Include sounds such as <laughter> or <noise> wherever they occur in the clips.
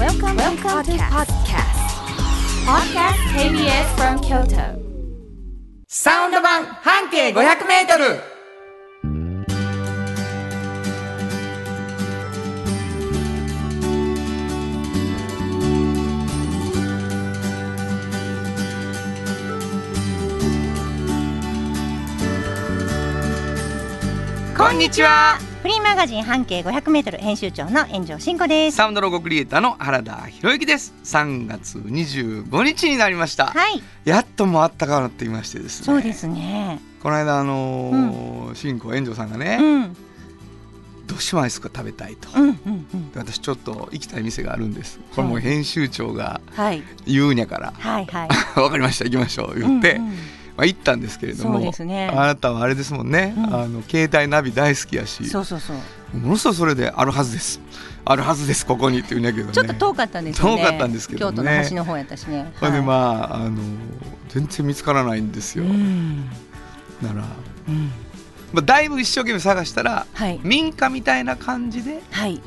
Welcome, Welcome to podcast. Podcast KBS from Kyoto. サウンド版半径500メートルこんにちはフリーマガジン半径500メートル編集長の炎上真子です。サウンドロゴクリエイターの原田博之です。3月25日になりました、はい、やっともうあったかくなってきましてですね。そうですね。この間あのー新子炎上さんがね、うん、うん、どうしてもアイスが食べたいと、うん、うん。で私ちょっと行きたい店があるんです。これもう編集長がはい、言うんやから。はい、はい。<laughs>「わかりました。行きましょう」言って、うんうんまあ、行ったんですけれどもね。あなたはあれですもんね、うん。あの携帯ナビ大好きやしそうそうそう。ものすごいそれであるはずです。あるはずですここにって言うんやけどね。ちょっと遠かったんですよね。遠かったんですけどね。京都の端の方やったしね。それであ、まああの全然見つからないんですよ、うん、なら、うん、まあ、だいぶ一生懸命探したらはい、民家みたいな感じではい。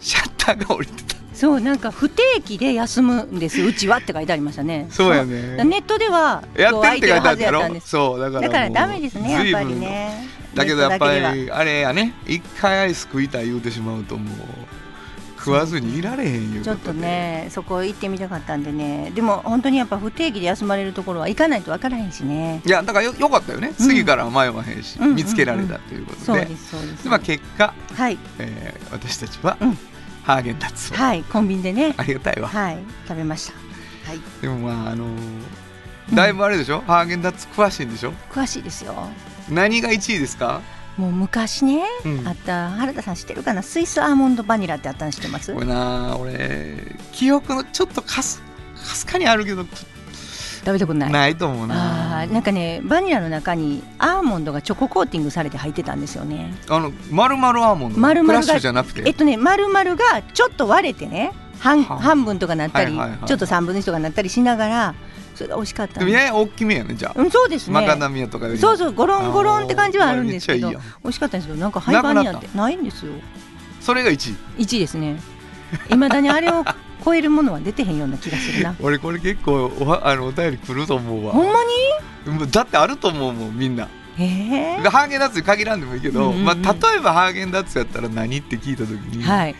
シャッターが降りてたそう、なんか不定期で休むんです。うちはって書いてありましたね。そうやね。ネットではやってるって書いてあったやろ？そうだからだからダメですね、やっぱりね。だけどやっぱりあれやね。一回アイス食いたい言うてしまうともう食わずにいられへんいうことで。ちょっとねそこ行ってみたかったんでね。でも本当にやっぱ不定期で休まれるところは行かないと分からへんしね。いやだからよよかったよね、次からは迷わへんし、うん。見つけられたということで,、そうですそうです。でまあ、結果、はい。えー私たちは、うんハーゲンダッツを、はいコンビニでね。ありがたいわ、はい食べました。はい。でもまああのーだいぶあれでしょ、ハーゲンダッツ詳しいんでしょ？詳しいですよ。何が1位ですか？もう昔ね、うん。あった原田さん知ってるかな？スイスアーモンドバニラってあったの知ってます？これな俺記憶のちょっとかすかすかにあるけど食べたことない。ないと思うな。なんかねバニラの中にアーモンドがチョココーティングされて入ってたんですよね。あの丸々アーモンド？丸々がクラッシュじゃなくて？えっとね丸々がちょっと割れてね半はあ。半分とかなったり、はいはいはいちょっと三分の一とかなったりしながらそれが美味しかったでやや大きめやねじゃあ、うん、そうですね。マカダミアとかより。そうそうゴロンゴロンって感じはあるんですけど美味しかったんですけどなんか廃盤になってないんですよ。それが1位。1位ですね。いまだにあれを超えるものは出てへんような気がするな。<laughs> 俺これ結構おはあのお便り来ると思うわ。ほんまうんだってあると思うもんみんな。ハーゲンダッツに限らんでもいいけど、うんうんうん。まあ、例えばハーゲンダッツやったら何って聞いた時に、えはい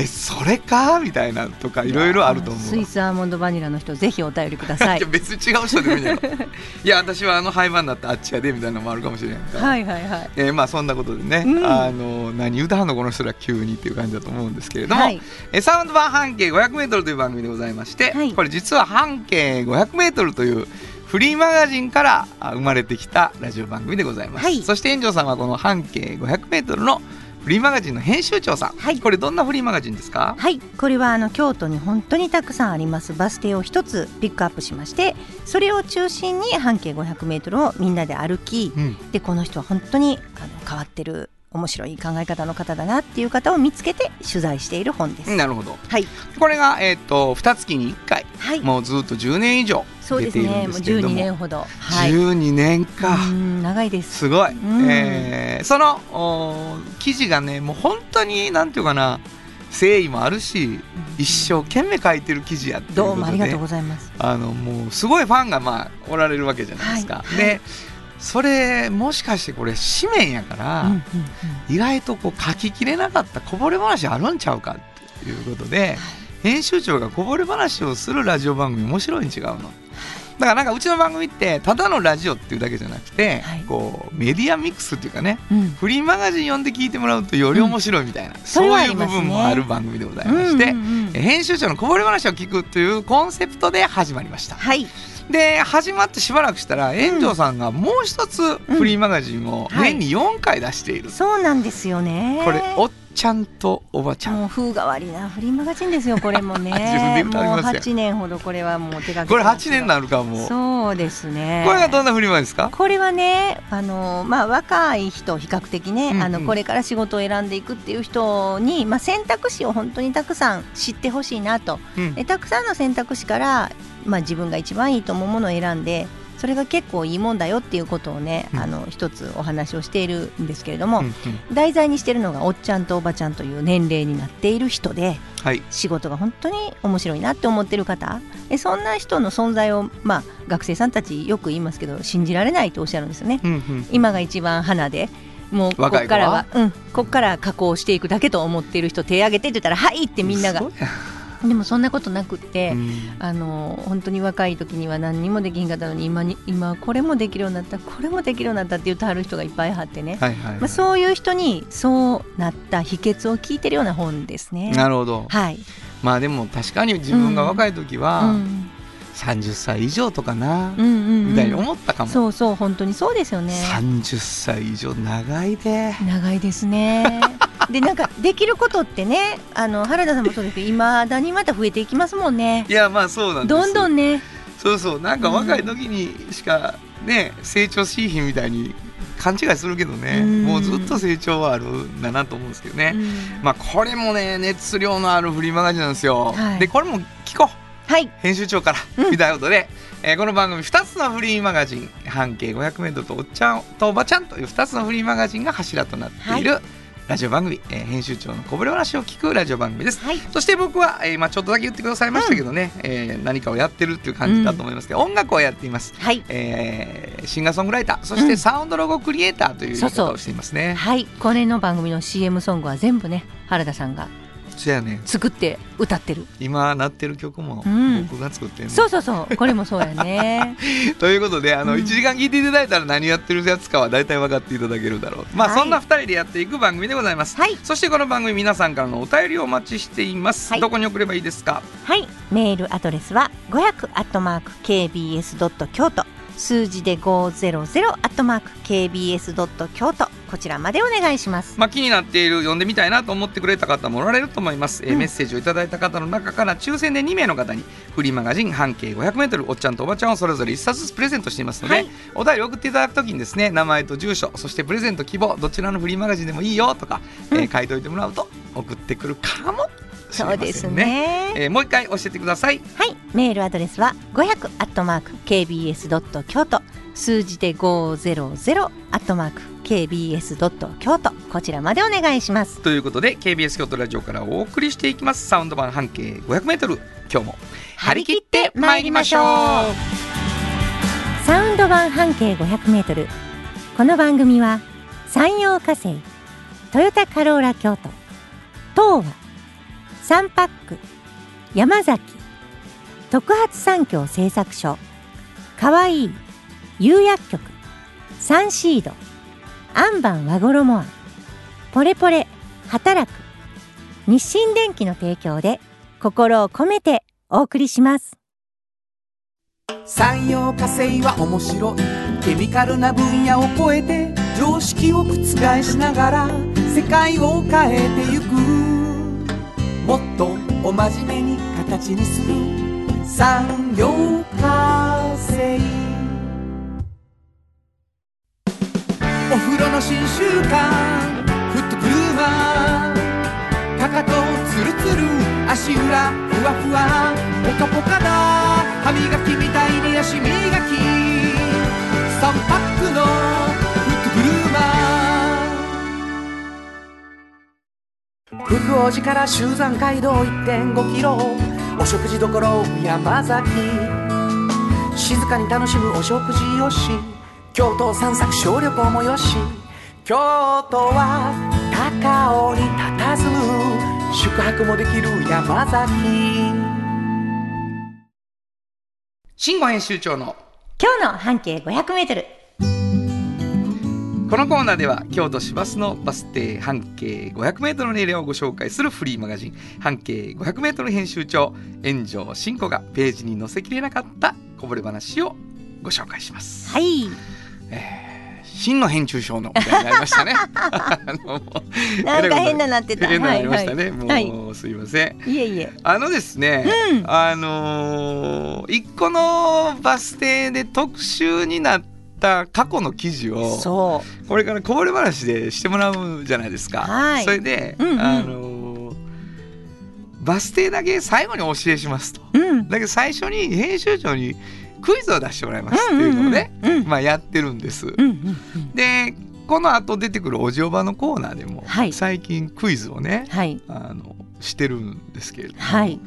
えそれか？みたいなとかいろいろあると思うわ。スイスアーモンドバニラの人ぜひお便りください。い <laughs> や別に違う人でもいいんやろいや私はあの廃盤だったらあっちやでみたいなのもあるかもしれないから、はいはいはい。えーまあそんなことでね、うん。あの何言うたはんのこの人ら急にっていう感じだと思うんですけれども、はい。えーサウンド版半径 500m という番組でございまして、はい。これ実は半径 500m というフリーマガジンからあ生まれてきたラジオ番組でございます、はい。そして園長さんはこの半径 500m のフリーマガジンの編集長さん、はい。これどんなフリーマガジンですか？はい。これはあの京都に本当にたくさんあります。バス停を一つピックアップしましてそれを中心に半径 500m をみんなで歩きうん。でこの人は本当にあの変わってる面白い考え方の方だなっていう方を見つけて取材している本です。なるほどはい、これが、えー、と2月に1回はい、もうずっと10年以上そうですね。もう12ですけれども。年ほど。はい。12年か、うん長いです。すごい、ん。えーそのお記事がねもう本当になんていうかな誠意もあるし一生懸命書いてる記事やってどうもありがとうございます。あのもうすごいファンがまあおられるわけじゃないですか、はい。でそれもしかしてこれ紙面やから、うんうんうん。意外とこう書ききれなかったこぼれ話あるんちゃうかっていうことで、編集長がこぼれ話をするラジオ番組面白いに違うの？だからなんかうちの番組ってただのラジオっていうだけじゃなくて、はい。こうメディアミックスっていうかねうん。フリーマガジン読んで聞いてもらうとより面白いみたいな、それそういう部分もある番組でございまして、うんうん編集長のこぼれ話を聞くというコンセプトで始まりました。はい。で始まってしばらくしたら炎上さんがもう一つフリーマガジンを年に4回出している、そうなんですよね。これちゃんとおばちゃん。もう風変わりなフリーマガジンですよこれもね。<laughs> もうますやん。8年ほどこれはもう手がけこれ8てます。が年になるかもう。そうですね。これがどんなフリーマですか？これはねあの、まあ、若い人比較的ね、うんうん。あのこれから仕事を選んでいくっていう人に、まあ、選択肢を本当にたくさん知ってほしいなと。うん。でたくさんの選択肢から、まあ、自分が一番いいと思うものを選んでそれが結構いいもんだよっていうことをね、うん。あの一つお話をしているんですけれども、うんうん。題材にしてるのがおっちゃんとおばちゃんという年齢になっている人ではい。仕事が本当に面白いなって思ってる方でそんな人の存在を、まあ、学生さんたちよく言いますけど信じられないとおっしゃるんですよね。うんうん今が一番花でもうこ若い子は。っからは、うん、こっから加工していくだけと思っている人手挙げてって言ったら「はい!」ってみんながでもそんなことなくって、うん。あの本当に若い時には何にもできひんかったのに今に今これもできるようになったこれもできるようになったって言ってはる人がいっぱいあってね、はいはいはい。まあ、そういう人にそうなった秘訣を聞いてるような本ですね。なるほど。はい、まあでも確かに自分が若い時うはん30歳以上とかなうんうんうん。みたいに思ったかも。そうそう本当にそうですよね。30歳以上長いで。長いですね。<laughs> でなんかできることってねあの原田さんもそうですけどいまだにまた増えていきますもんね。い。やまあそうなんです。どんどんね。そうそう。なんか若い時にしかね成長しいひんみたいに勘違いするけどね。うん。もうずっと成長はあるんだなと思うんですけどね、うん。まあこれもね熱量のあるフリーマガジンなんですよ、はい。でこれも聞こう。はい。編集長から、うん。みたいなことで、えーこの番組2つのフリーマガジン半径 500m とおっちゃんとおばちゃんという2つのフリーマガジンが柱となっている、ラジオ番組、えー編集長のこぼれ話を聞くラジオ番組です。はい。そして僕は、えーまあ、ちょっとだけ言ってくださいましたけどね、えー何かをやってるっていう感じだと思いますけど、音楽をやっています、はい。えーシンガーソングライターそしうん。てサウンドロゴクリエイターという言い方をしていますね、はい。これの番組の CM ソングは全部ね原田さんがそうやね作って歌ってる。今鳴ってる曲もうん。僕が作ってる、ねそうそうそうこれもそうやね。<laughs> ということであの、うん。1時間聞いていただいたら何やってるやつかは大体分かっていただけるだろう。まあ、はい。そんな2人でやっていく番組でございます、はい。そしてこの番組皆さんからのお便りをお待ちしています、はい。どこに送ればいいですか？はい。メールアドレスは500アットマーク KBS ドット京都数字で500アットマーク KBS ドット京都。こちらまでお願いします。まあ、気になっている読んでみたいなと思ってくれた方もおられると思います、えーうんメッセージをいただいた方の中から抽選で2名の方にフリーマガジン半径 500m おっちゃんとおばちゃんをそれぞれ1冊ずつプレゼントしていますので、はいお便り送っていただくときにですね名前と住所そしてプレゼント希望どちらのフリーマガジンでもいいよとか、えーうん。書いておいてもらうと送ってくるかもしれませんね。そうですね。えーもう一回教えてください。はい、メールアドレスは500アットマーク KBS ドット京都。数字で500アットマーク KBS ドット京都。こちらまでお願いします。ということで KBS 京都ラジオからお送りしていきます。サウンド版半径 500m 今日も張り切ってまいりましょう。サウンド版半径500メートル。この番組は山陽火星トヨタカローラ京都東和サンパック。山崎。特発産業製作所。かわい。い釉薬局。サンシード。アンバン和衣あんポレポレ。働く。日清電機の提供で心を込めてお送りします。産業化成は面白い。ケミカルな分野を超えて常識を覆しながら世界を変えてゆく。もっとお真面目に形にする。産業化成。お風呂の新習慣。フットグルーマーかかとツルツル。足裏ふわふわ。ポカポカだ。歯磨きみたいに足磨き。3パッ福王寺から集山街道1.5キロ。お食事処山崎。静かに楽しむお食事よし。京都散策小旅行もよし。京都は高尾に佇む。宿泊もできる山崎。慎吾編集長の今日の半径500メートルこのコーナーでは京都市バスのバス停半径 500m のエリアをご紹介するフリーマガジン半径 500m 編集長炎上真子がページに載せきれなかったこぼれ話をご紹介します。はい真の編集長のみたいになりましたね。<laughs> なんか変ななってた変ななりましたね。はいはいもうすいません。いえいえあのですね、うんあのー一個のバス停で特集になった過去の記事をそこれからこぼれ話でしてもらう。じゃないですか。はいそれで、う。んう。んあのーバス停だけ最後にお教えしますと。う。んだけど最初に編集長にクイズを出してもらいますっていう。のをね、う。んう。んう。んまあやってるんです。う。んう。んう。んでこの後出てくるおじおばのコーナーでも、はい最近クイズをねはいあのしてるんですけれども、はい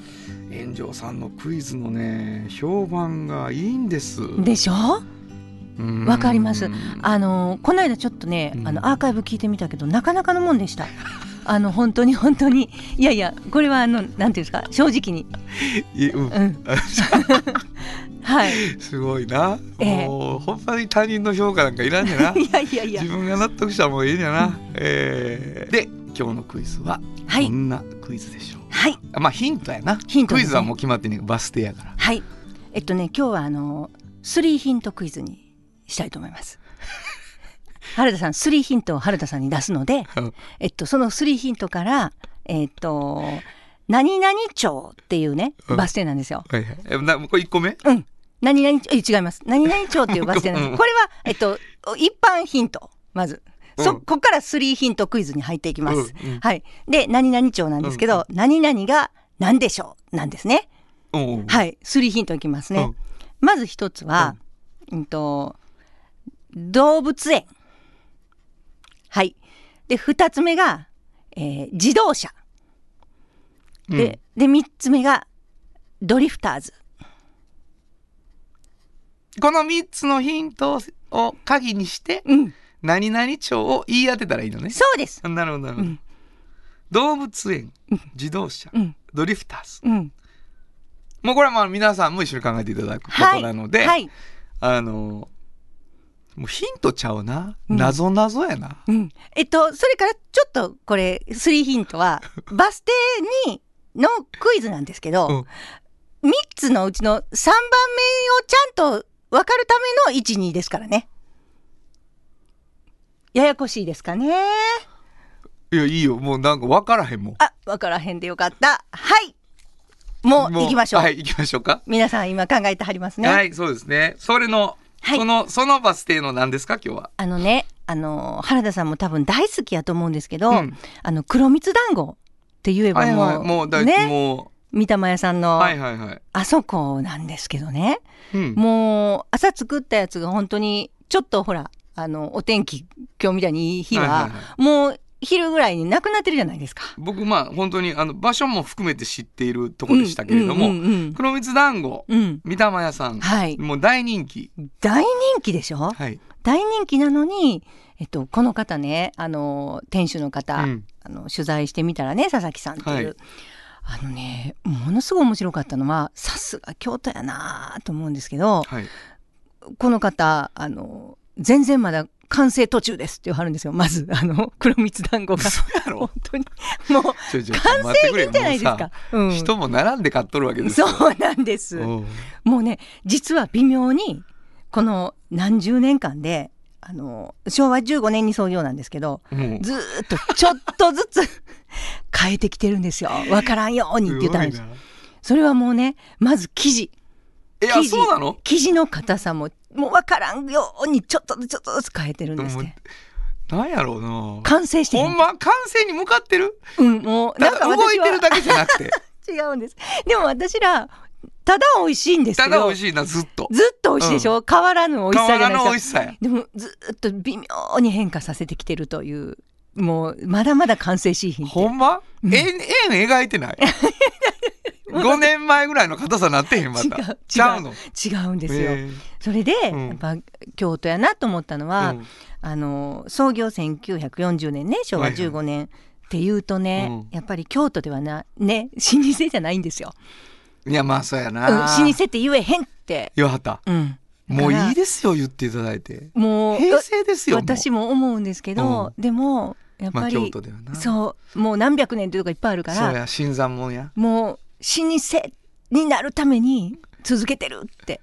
炎上さんのクイズのね評判がいいんです。でしょわかります。あのこの間ちょっとね、うん。あのアーカイブ聞いてみたけどなかなかのもんでした。あの本当に本当に。いやいやこれはあのなんていうんですか正直に、いうん。うん、<laughs> はい。すごいな、ええ。もうほんまに他人の評価なんかいらんねんな。<laughs> いやいやいや。自分が納得したらもういいんやな、えーで今日のクイズははい。どんなクイズでしょう、はい。あまあヒントやな。ヒントね。クイズはもう決まってんねバス停やから。はい。えっとね今日はあのスリーヒントクイズにしたいと思います。原田さんスリーヒントを原田さんに出すので、うんえっとそのスリーヒントからえっと何々町っていうねうんバス停なんですよ。はいはいえなこれ1個目？うん。何々え違います。何々町っていうバス停なんです。うんこれはえっと一般ヒントまず。そうんここからスリーヒントクイズに入っていきます。うんうんはい。で何々町なんですけど、何々が何でしょう？なんですね？はい。スリーヒントいきますね。まず一つは、うんと動物園。はい。で二つ目が、えー自動車。うんで、で三つ目がドリフターズ。この3つのヒントを鍵にしてうん。何々町を言い当てたらいいのねそうです。なるほどなるほど、うん動物園自動車、うん。ドリフターズうん。もうこれはまあ皆さんも一緒に考えていただくことなので、はい。あのもうヒントちゃうな、うん謎謎やなうん。えっと、それからちょっとこれ、スリーヒントは、<laughs> バス停に、のクイズなんですけど、うん3つのうちの3番目をちゃんと分かるための1、2ですからね。ややこしいですかね。いやいいよもうなんか分からへんもんあ、分からへんでよかった。はい。もう行きましょう。はい行きましょうか皆さん今考えてはりますね。はいそうですねそれの、はい。そのそのバス停の何ですか？今日は。あのね、あの、原田さんも多分大好きやと思うんですけど、うん。あの、黒蜜団子って言えばもう、はいはい。もうね、も三玉屋さんの、うはいはいはい、あそこなんですけどね、うん、もう朝作ったやつが本当にちょっとほらあのお天気今日みたいにいい日は,、はいはいはもう昼ぐらいになくなってるじゃないですか。僕まあ本当にあの場所も含めて知っているところでしたけれども、うんうんうん黒蜜団子うんうん。三玉屋さん、はい。もう大人気。大人気でしょ？はい、大人気なのに、えっと、この方ねあの店主の方、うん。あの取材してみたらね佐々木さんっていう、はい。あのねものすごい面白かったのはさすが京都やなと思うんですけどはい、この方あの全然まだ完成途中ですって言わはるんですよ。まずあの <laughs> 黒蜜団子が。嘘やろ。本当に。もう完成品じゃないですか。人も並んで買っとるわけですよ。そうなんです。もうね実は微妙にこの何十年間であの昭和15年に創業なんですけどずーっとちょっとずつ <laughs> 変えてきてるんですよ。わからんようにって言ったんです。す。それはもうねまず生地。いや生地。そうなの？生地の硬さももうわからんようにちょっとずつちょっとずつ変えてるんですね。なんやろうな。完成してほんま完成に向かってる？うんもうなんか私はいてるだけじゃなくて。<laughs> 違うんです。でも私らただ美味しいんですただ美味しいなずっと。ずっと美味しいでしょ、変わらぬ美味しさ変わらぬ美じゃないですか。味しさや。でもずっと微妙に変化させてきてるというもうまだまだ完成しひんって。ほんま？うん。円円描いてない？<laughs> 5年前ぐらいの硬さなってへんまた。違う。違うちゃうの？違う。んですよ、へそれで、うん。やっぱ京都やなと思ったのえは、うん。あの創業1940年ね昭和15年っていうとね、うん。やっぱり京都ではなね老舗じゃないんですよ、いやまあそうやうん、な老舗って言えへんって、よはった。うん、もういいでですよ言っていただいて。もう平成ですよ私も思うんですけど、でもやっぱり、都ではな。そうもう何百年というとこいっぱいあるからそうや新参者。やもう老舗になるために続けてるって、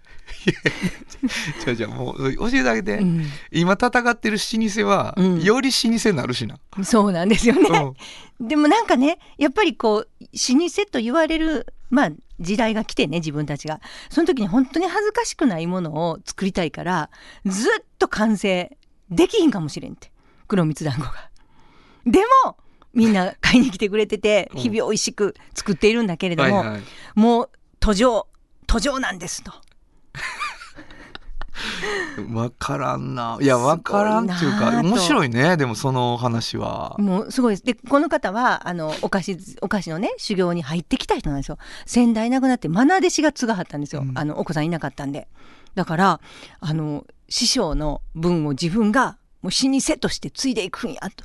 じゃあじゃあもう教えてあげて、うん。今戦ってる老舗は、うん。より老舗になるしな、そうなんですようね。ん。でもなんかねやっぱりこう老舗と言われるまあ時代が来てね自分たちが。その時に本当に恥ずかしくないものを作りたいからずっと完成できひんかもしれんって。黒蜜団子が。でもみんな買いに来てくれててうん日々美味しく作っているんだけれども、はいはいもう途上途上なんですと。<laughs> わからんないやわからんっていうか面白いねでもその話はもうすごいです。で、この方は、あの、お菓子、お菓子のね、修行に入ってきた人なんですよ。先代亡くなって、愛弟子が継がはったんですよ。うんあの、お子さんいなかったんで。だから、あの、師匠の分を自分が、もう老舗として継いでいくんや、と。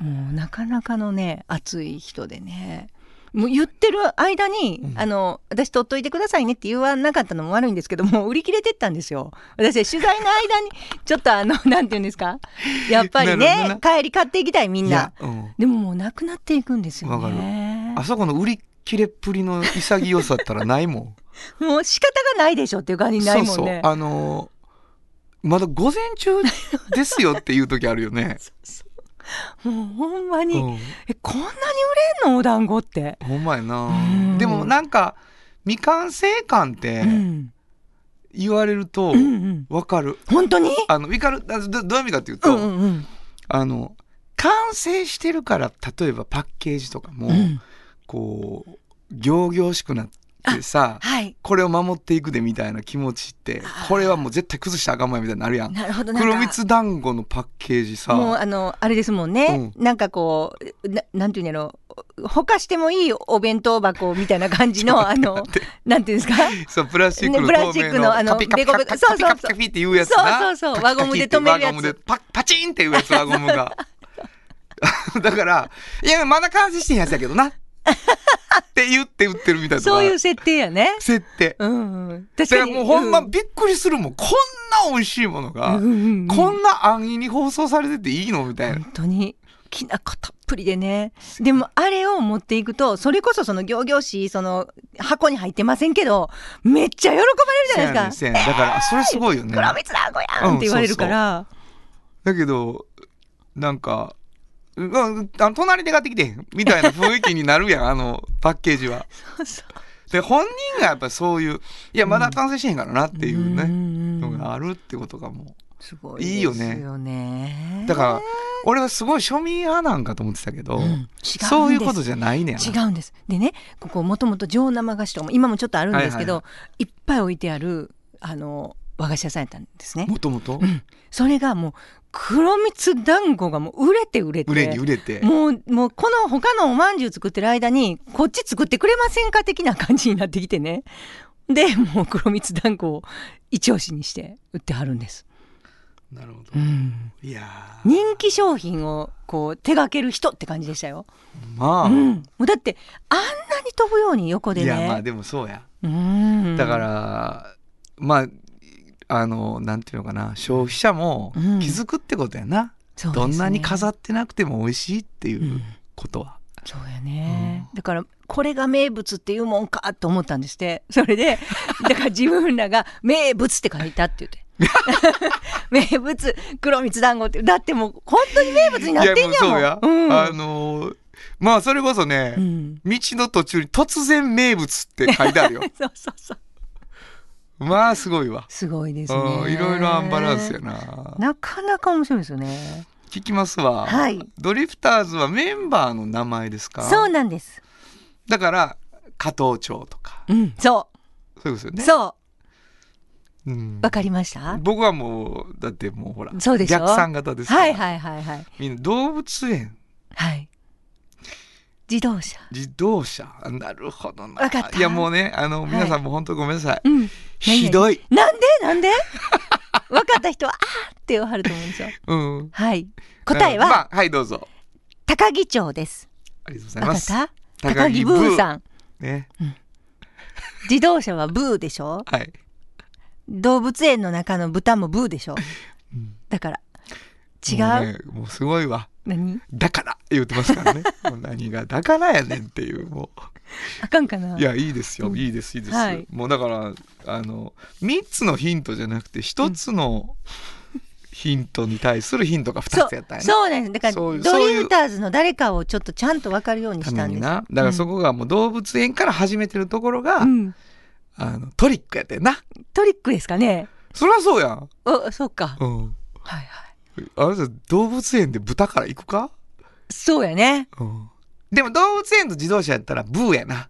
もう、なかなかのね、熱い人でね。もう言ってる間に、うん。あの、私取っといてくださいねって言わなかったのも悪いんですけども、売り切れてったんですよ。私、取材の間に、ちょっとあの、<laughs> なんて言うんですか？やっぱりねほ、帰り買っていきたいみんな。でももうなくなっていくんですよね。あそこの売り切れっぷりの潔さったらないもん。<laughs> もう仕方がないでしょっていう感じにないもんね。そうそう。あのーまだ午前中ですよっていう時あるよね、<laughs> <laughs> もうほんまに、うん、え、こんなに売れんのお団子って。ほんまやなうんでもなんか未完成感ってうん。言われるとうんうん。わかる、本当に？あのわかる？あどどういう意味かっていううと、んうんうん。あの完成してるから例えばパッケージとかも、うんこう仰々しくなってさはい。これを守っていくでみたいな気持ちってこれはもう絶対崩したらあかんまいみたいになるやん。なるほど。黒蜜団子のパッケージさ。もうあのあれですもんね、なんかこうななんていうんやろほかしてもいいお弁当箱みたいな感じのあのなんていうんですか？そうプラスチックのねプラスチックのあのカピカピカピカピカピカピカピっていうやつな。そうそうそう。輪ゴムで止めるやつ。パパチンっていうやつ輪ゴムが。<laughs> だからいやまだ完成してんやつやけどなって言って売ってるみたいなそういう設定やね。設定。うんうん、だか確からにもうほんまうびっくりするもん。こんな美味しいものが、うんうんうん。こんな安易に放送されてていいのみたいな。本当に。きなこたっぷりでね。でもあれを持っていくとそれこそその行々しいその箱に入ってませんけどめっちゃ喜ばれるじゃないですか。ねだからそれすごいよね。黒蜜団子やんって言われるから、だけどなんかううん。あの隣で買ってきてみたいな雰囲気になるやんあの <laughs> パッケージは。そうそう。で本人がやっぱそういういやまだ完成してへんからなっていうね、ん。のがあるってことがもうすごいいいよね。だから俺はすごい庶民派なんかと思ってたけど、うん。そういうことじゃないねん違うんです。でねここもともと上生菓子と今もちょっとあるんですけど、はい。いっぱい置いてあるあの和菓子屋さんやったんですね。もともと？うん、それがもう黒蜜団子がもう売れて売れて。売れに売れて。もうもうこの他のおまんじゅう作ってる間にこっち作ってくれませんか的な感じになってきてね。でもう黒蜜団子を一押しにして売ってはるんです。なるほど、うん。いやー。人気商品をこう手掛ける人って感じでしたよ。まあ、うん、もうだってあんなに飛ぶように横でね。いやまあでもそうや。うん。だから、まああのなんていうのかな消費者もうん。気づくってことやな、そうですね。どんなに飾ってなくても美味しいっていううん。ことは、そうやね、だからこれが名物っていうもんかと思ったんですって。それで <laughs> だから自分らが名物って書いたって言って。<laughs> 名物黒蜜団子って。だってもう本当に名物になってんやもん。いやもうそうや、うん。あのまあそれこそね、うん。道の途中に突然名物って書いてあるよ。<laughs> そうそうそうまあすごいわ。すごいですね。うんいろいろアンバランスやな。なかなか面白いですよね。聞きますわ、はい。ドリフターズはメンバーの名前ですか？そうなんです。だから加藤町とか。うんそそういうですよね。うそう。うん。わかりました？僕はもうだってもうほらそうでしょ？逆算型ですから、はいはいはいはい。みんな動物園。はい自動車。自動車。あなるほどな。わかった。いやもうねあのはい。皆さんも本当ごめんなさい、うん。ひどい。なんで？なんで？<laughs> 分かった人はあーって言わはると思うんですよ。<laughs> うん。はい。答えは、まあ、はいどうぞ。高木町です。ありがとうございます。高木ブー。さん。ね。自動車はブーでしょ？はい。動物園の中の豚もブーでしょ？だから違う,、ね、もうすごいわ何？だから言ってますからね。<laughs> もう何がだからやねんっていうもあかんかな？ういやいいですよ、うん。いいですいいです、はい。もうだからあの3つのヒントじゃなくて1つのヒントに対するヒントが2つやったんやね。そうなんです。だからそういうドリフターズの誰かをちょっとちゃんと分かるようにたしたんです。な。だからそこがもう動物園から始めてるところが、うん、あのトリックやってんな。トリックですかね。そりゃそうやん、おそうか。うん、はいはいあなた動物園で豚から行くか、そうやね。うん、でも動物園と自動車やったらブーやな。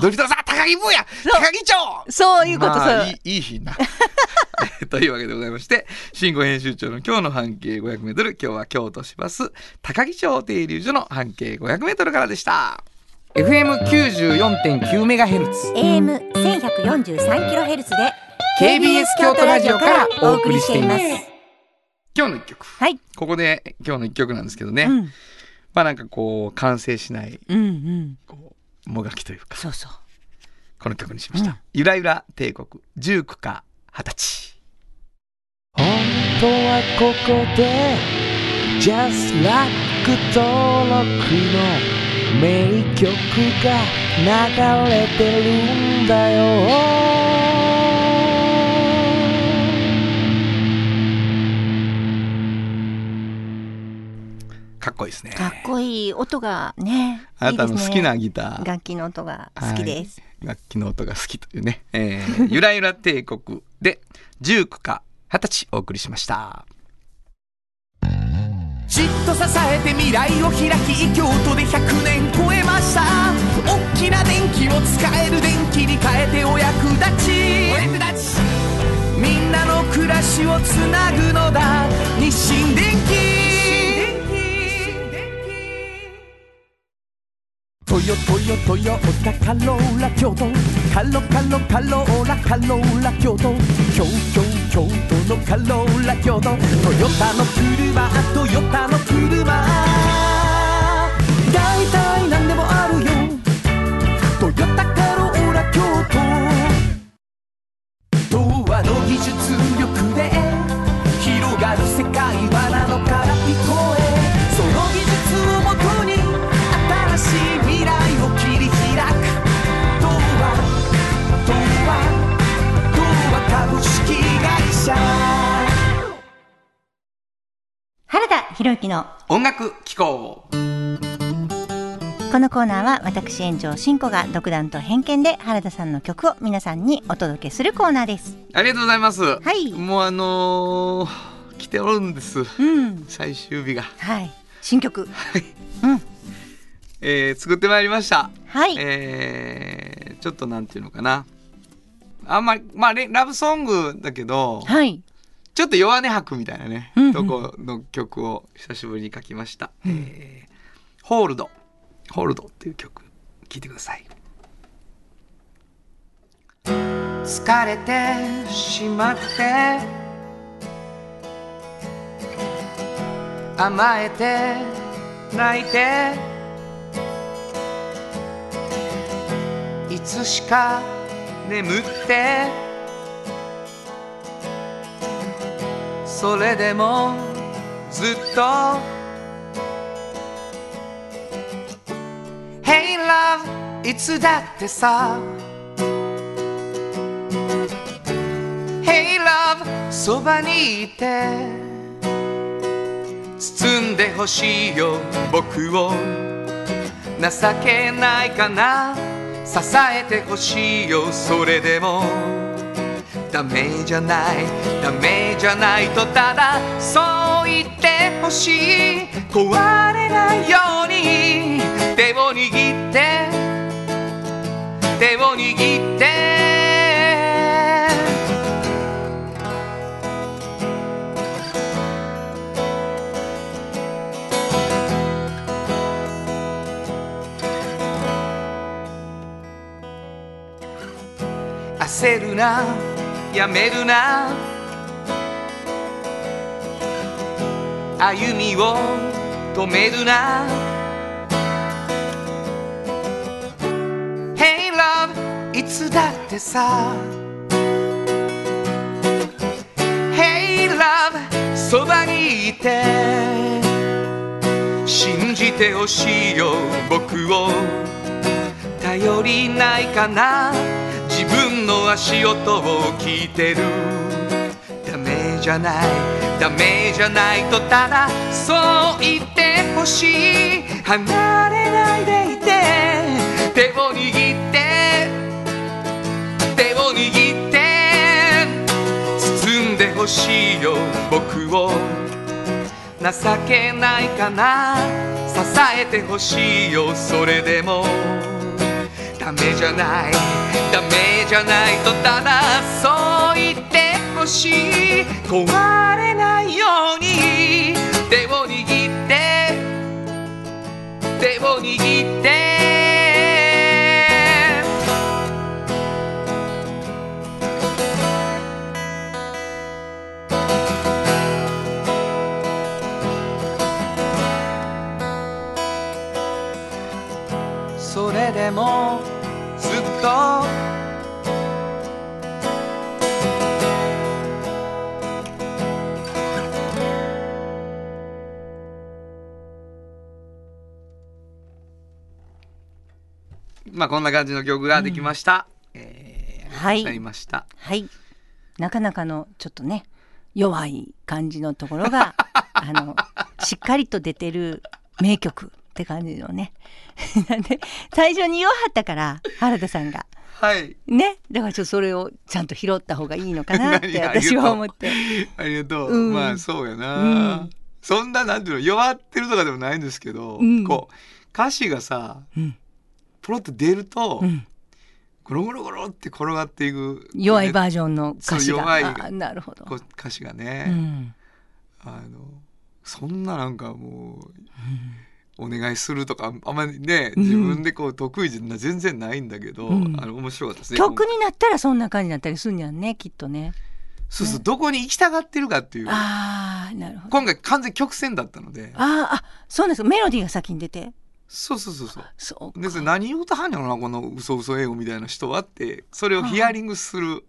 ドリフトさん高木ブーや！高木町！そういうこと、まあ、そう。いいいい日な。<laughs> というわけでございまして新語編集長の今日の半径 500m 今日は京都市バス高木町停留所の半径 500m からでした。FM94.9MHz AM1143kHz で KBS 京都ラジオからお送りしています今日の一曲。はい、ここで今日の一曲なんですけどね、うん、まあなんかこう完成しないうんうん。こうもがきというか。そうそう。この曲にしました、うん。ゆらゆら帝国19か20歳。本当はここで Just Like 登録の名曲が流れてるんだよかっこいいですね。かっこいい音がねあなたの好きなギター。ね楽器の音が好きです、はい。楽器の音が好きというね、えー、<laughs> ゆらゆら帝国で19か20歳お送りしました。じっと支えて未来を開き京都で100年超えました。大きな電気を使える電気に変えてお役立ち。お役立ち。みんなの暮らしをつなぐのだ。日清電気トヨトヨトヨタカローラ京都カロカロカローラカローラ京都京京京都のカローラ京都トヨタの車トヨタの車大体何でもあるよトヨタカローラ京都童話の技術力で広がる世界はなのから原田博之の音楽機構このコーナーは私園長しんこが独断と偏見で原田さんの曲を皆さんにお届けするコーナーです。ありがとうございます。はい。もうあのー、来ておるんです。うん。最終日が、はい。新曲。うん。えー、作ってまいりました。はい、えー、ちょっとなんていうのかな。あんまりまあレラブソングだけどはいちょっと弱音吐くみたいなね、うんうん。とこの曲を久しぶりに書きました、えーホールドホールドっていう曲聴いてください。疲れてしまって甘えて泣いていつしか眠ってそれでもずっと。Hey love いつだってさ。Hey love そばにいて。包んでほしいよ僕を。情けないかな。支えてほしいよそれでも。ダメじゃない。ダメじゃないとただそう言ってほしい。壊れないように。手を握って。手を握って。焦るな。やめるな。歩みを止めるな。Hey love いつだってさ。Hey love そばにいて。信じてほしいよ僕を。頼りないかな。自分の足音を聞いてる。ダメじゃない。ダメじゃないとただそう言ってほしい。離れないでいて。手を握って。手を握って。包んでほしいよ僕を。情けないかな。支えてほしいよそれでも。ダメじゃない。ダメじゃないとただそう言ってほしい。壊れないように。手を握って。手を握って。でもずっと。まあこんな感じの曲ができました、えーはい。なりました。はい。なかなかのちょっとね弱い感じのところが <laughs> あのしっかりと出てる名曲って感じのね。<laughs> 最初に弱かったから原田さんが。はい。ね？だからちょっとそれをちゃんと拾った方がいいのかなって <laughs> 何私は思って。ありがとう、うん。まあそうやな、うん。そんななんていうの弱ってるとかでもないんですけど、うん。こう歌詞がさうん。ポロッと出ると、うん。ゴロゴロゴロって転がっていく。弱いバージョンの歌詞が。なるほど。歌詞がうね、ん。あのそんななんかもう、お願いするとかあんまりねうん自分でこう得意じゃな全然ないんだけど、うんあの面白かったですね曲になったらそんな感じになったりするんやんねきっとね。そうそうどこに行きたがってるかっていうああなるほど。今回完全曲線だったのであーあそうなんですメロディーが先に出て。そうそうそうそうそうか。で何言うとはんやろなこの嘘嘘英語みたいな人はってそれをヒアリングする。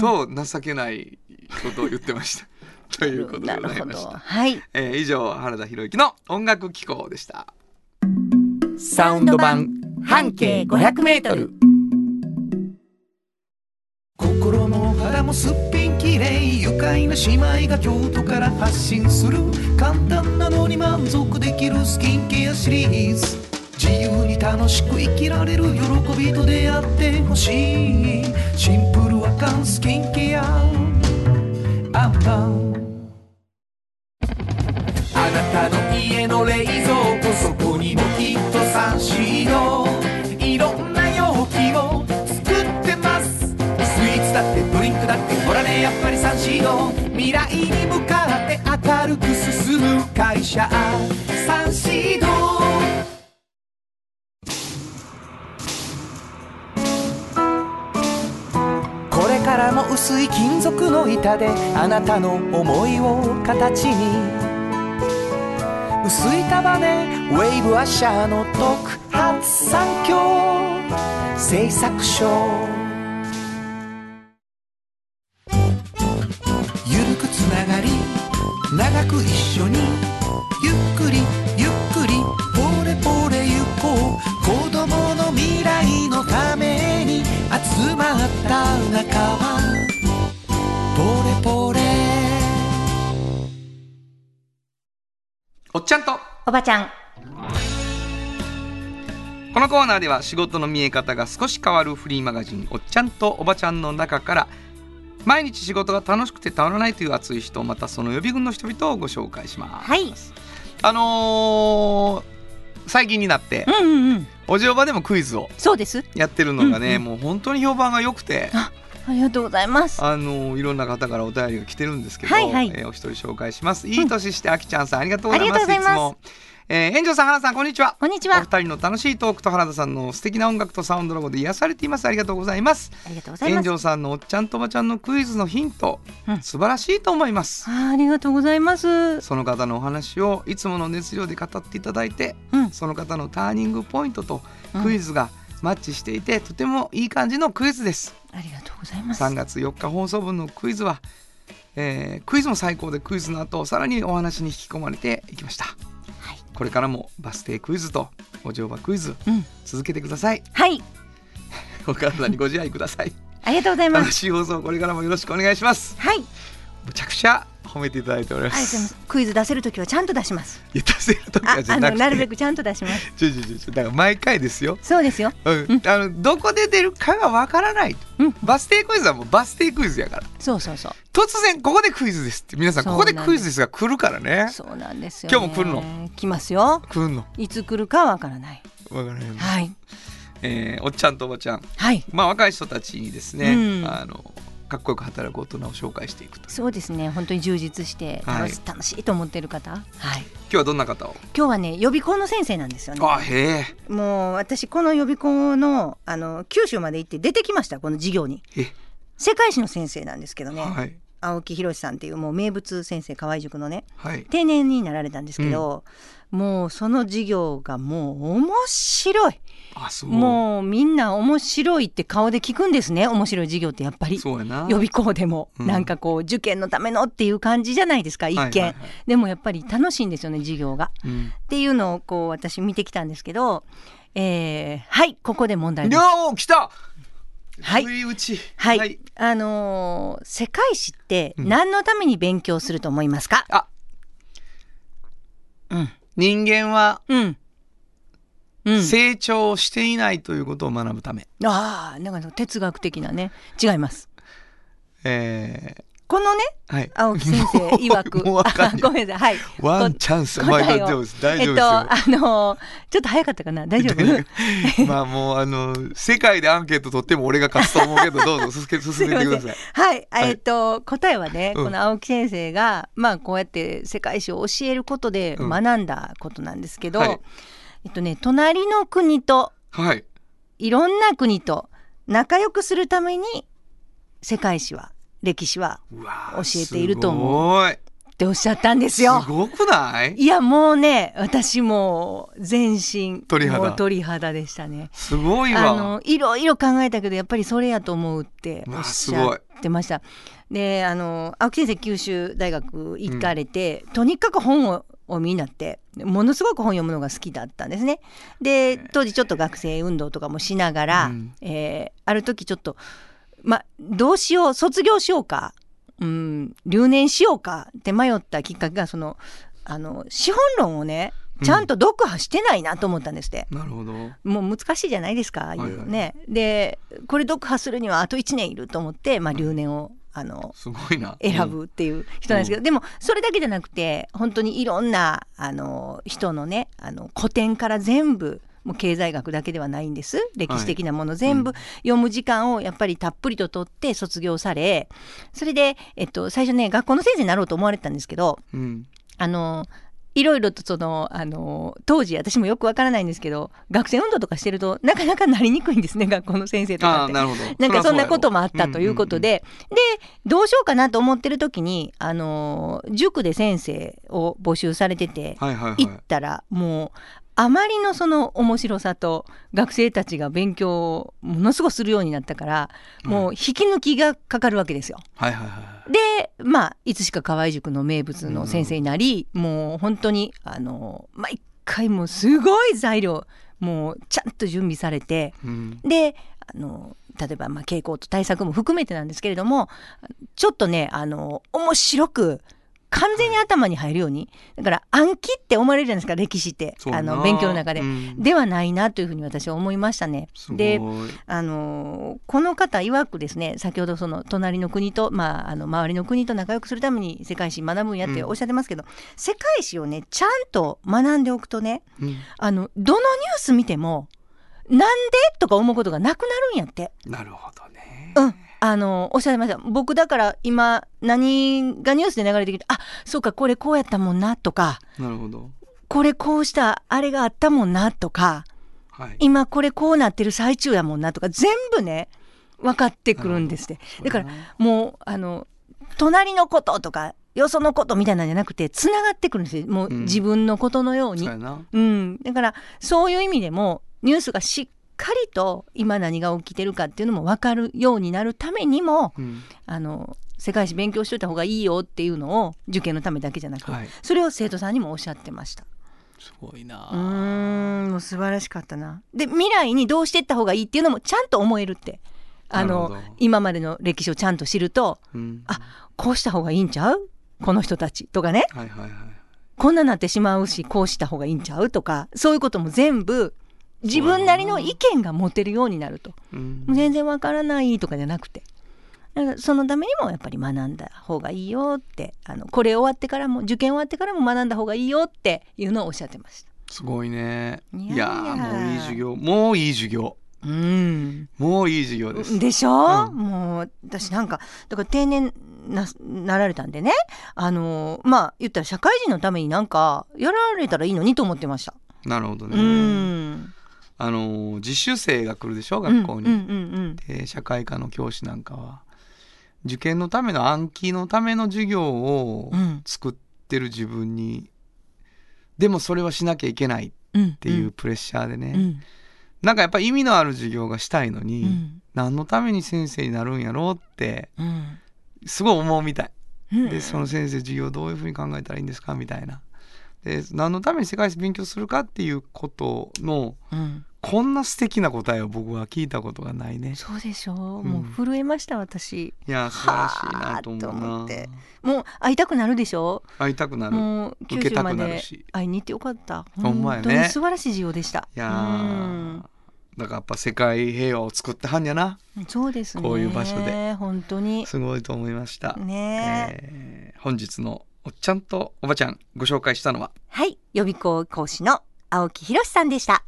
と情けないことを言ってました。<laughs> ということでなるほど。ございました。はい。えー以上原田博之の音楽機構でした。サウンド版半径500メートル。心も肌もすっぴんきれい愉快な姉妹が京都から発信する簡単なのに満足できるスキンケアシリーズ自由に楽しく生きられる喜びと出会ってほしいシンプルアカンスキンケアアンパンあなたの家の冷蔵庫そこにもきっとサンシードいろんな容器を作ってます。スイーツだってドリンクだってほらねやっぱりサンシード未来に向かって明るく進む会社。サンシードこれからも薄い金属の板であなたの思いを形に。薄い束ねウェーブアッシャーの特発産業製作所ゆるくつながり長く一緒にゆっくりゆっくりポレポレゆこう。子供の未来のために集まった仲間。ポレポレっちゃんとおばちゃん。このコーナーでは仕事の見え方が少し変わるフリーマガジン「おっちゃんとおばちゃん」の中から毎日仕事が楽しくてたまらないという熱い人またその予備軍の人々をご紹介します。はい。あのー最近になってうんうんうん。おじおばでもクイズを。やってるのがね、うんうんもう本当に評判が良くて。ありがとうございます。あのいろんな方からお便りが来てるんですけど、はいはいえーお一人紹介します。いい年してあきちゃんさんありがとうございます。いつも、えー、炎上さん原さんこんにちは。おこんにちは。二人の楽しいトークと原田さんの素敵な音楽とサウンドロゴで癒されています。ありがとうございます。ありがとうございます。炎上さんのおっちゃんとおばちゃんのクイズのヒント、うん素晴らしいと思います。あありがとうございます。その方のお話をいつもの熱量で語っていただいて、うんその方のターニングポイントとうんクイズがマッチしていて、とてもいい感じのクイズです。ありがとうございます。3月4日放送分のクイズは、えークイズも最高でクイズの後さらにお話に引き込まれていきました、はいこれからもバス停クイズとお乗馬クイズうん。続けてくださいはい。<laughs> お体にご自愛くださいありがとうございま楽す。しい放送これからもよろしくお願いしますはい。むちゃくちゃ褒めていただいております。クイズ出せるときはちゃんと出します。いや出せる時あは、じゃなくてなるべくちゃんと出します。ちょちょちょだから毎回ですよそうですよ。うん、あのどこで出るかがわからないうん。バス停クイズはもうバス停クイズやからそうそうそう。突然ここでクイズですって皆さんここでクイズですが来るからねそうなんですよ、ね。今日も来るの？来ますよ。来るの？いつ来るかわからない。わからへんのはい。えーおっちゃんとおばちゃんはいまあ若い人たちにですね、うんあのかっこよく働く大人を紹介していくとそうですね。本当に充実して楽し,、楽しいと思ってる方。はい。今日はどんな方を？今日はね予備校の先生なんですよね。あへえ。もう私この予備校のあの九州まで行って出てきましたこの授業に。え？世界史の先生なんですけどね、はい青木宏さんっていうもう名物先生河合塾のねはい。定年になられたんですけど、もうその授業がもう面白い。もうみんな面白いって顔で聞くんですね面白い授業ってやっぱり。そうやな。予備校でも、うん。なんかこう受験のためのっていう感じじゃないですか一見、はいはいはい。でもやっぱり楽しいんですよね授業が。うん。っていうのをこう私見てきたんですけど、えーはいここで問題です。来たはい。不意打ち。はい、あのー世界史ってうん。何のために勉強すると思いますか、あ。うん。人間はうん。うん、成長していないということを学ぶため、ああなんか哲学的なね。違います。えこのねーはい。青木先生 <laughs> 曰く。ごめんなさい。はい。ワンチャンス。まあ大丈夫です大丈夫ですよ、えっとあのーちょっと早かったかな？大丈夫？まあもうあの世界でアンケート取っても俺が勝つと思うけどどうぞ進めてください。はい、はい。えっと答えはね、うん。この青木先生がまあこうやって世界史を教えることでうん学んだことなんですけど、はい。えっとね隣の国とはい。いろんな国と仲良くするために世界史は歴史は教えていると思思う。っておっしゃったんですすよ。ごくない？いやもうね私もう全身鳥肌鳥肌でしたね。すごいあわ。のいろいろ考えたけどやっぱりそれやと思うっておっしゃってました。であの青木先生九州大学行かれて、とにかく本をお見になってものすごく本読むのが好きだったんですね。で当時ちょっと学生運動とかもしながら、うんえーある時ちょっとまどうしよう卒業しようか、うん、留年しようかって迷ったきっかけがそのあの資本論をねちゃんと読破してないなと思ったんですって。なるほど。もう難しいじゃないですかああいうね。はいでこれ読破するにはあと1年いると思って、まあ、留年をあのすごいな。選ぶっていう人なんですけど、でもそれだけじゃなくて本当にいろんなあの人のねあの古典から全部もう経済学だけではないんです歴史的なもの全部読む時間をやっぱりたっぷりと取って卒業されそれで、えっと、最初ね学校の先生になろうと思われてたんですけどうん。うん。あのいろいろとそのあの当時私もよくわからないんですけど学生運動とかしてるとなかなかなりにくいんですね学校の先生とかって。なるほど。なんかそんなこともあったということ。で、でどうしようかなと思ってる時にあの塾で先生を募集されてて、行はったらもうあまりのその面白さと学生たちが勉強をものすごくするようになったからもう引き抜きがかかるわけですよ。い。はいはいはでまあいつしか河合塾の名物の先生になり、もう本当にあの毎回もうすごい材料もうちゃんと準備されてい。うん。であの例えばまあ傾向と対策も含めてなんですけれどもちょっとねあの面白く完全に頭に入るように。だから暗記って思われるじゃないですか歴史って。あの勉強の中で。うん。ではないなというふうに私は思いましたね。であのこの方曰くですね先ほどその隣の国と、まあ、あの周りの国と仲良くするために世界史学ぶんやっておっしゃってますけど、世界史をねちゃんと学んでおくとねうん。あのどのニュース見てもなんで？とか思うことがなくなるんやって。なるほどね。うんあのおっしゃいました。僕だから今何がニュースで流れてきてあそうかこれこうやったもんなとか。なるほど。これこうしたあれがあったもんなとか。はい。今これこうなってる最中やもんなとか全部ね分かってくるんですって。だからもうあの隣のこととかよそのことみたいなんじゃなくてつながってくるんですよ。もううん。自分のことのように、そうやな。うん、だからそういう意味でもニュースがしっかりと今何が起きてるかっていうのも分かるようになるためにもうん。あの世界史勉強しといた方がいいよっていうのを受験のためだけじゃなく、はいそれを生徒さんにもおっしゃってました。すごいな。うーんもう素晴らしかったな。で未来にどうしていった方がいいっていうのもちゃんと思えるってあの今までの歴史をちゃんと知るとうん。あこうした方がいいんちゃう？この人たちとかねはいはいはい。こんななってしまうしこうした方がいいんちゃう？とかそういうことも全部自分なりの意見が持てるようになるとうん全然わからないとかじゃなくてそのためにもやっぱり学んだ方がいいよってあのこれ終わってからも受験終わってからも学んだ方がいいよっていうのをおっしゃってました。すごいね。いやもういい授業。もういい授業。うんもういい授業です。でしょ、うんもう私なんかだから定年ななられたんでねあのまあ言ったら社会人のためになんかやられたらいいのにと思ってました。なるほどね。うんあの実習生が来るでしょ？学校に。うんうんうん。で社会科の教師なんかは。受験のための暗記のための授業をうん。作ってる自分に、でもそれはしなきゃいけないっうんていうプレッシャーでね、うん。なんかやっぱ意味のある授業がしたいのに、うん。何のために先生になるんやろうってうん。すごい思うみたい。うん。でその先生授業どういうふうに考えたらいいんですか？みたいな。で何のために世界史勉強するかっていうことのうん。こんな素敵な答えを僕は聞いたことがないね。そうでしょう、うん。もう震えました私。いや素晴らしいなと思って。もう会いたくなるでしょ？会いたくなる。いもう九受けた州までくなるし。会いに行ってよかった。本当に素晴らしい授業でした。やうんーだからやっぱ世界平和を作ってはんやな。そうですね。こういう場所で。本当に。すごいと思いました、ね。えー本日のおっちゃんとおばちゃんご紹介したのは？はい予備校講師の青木博さんでした。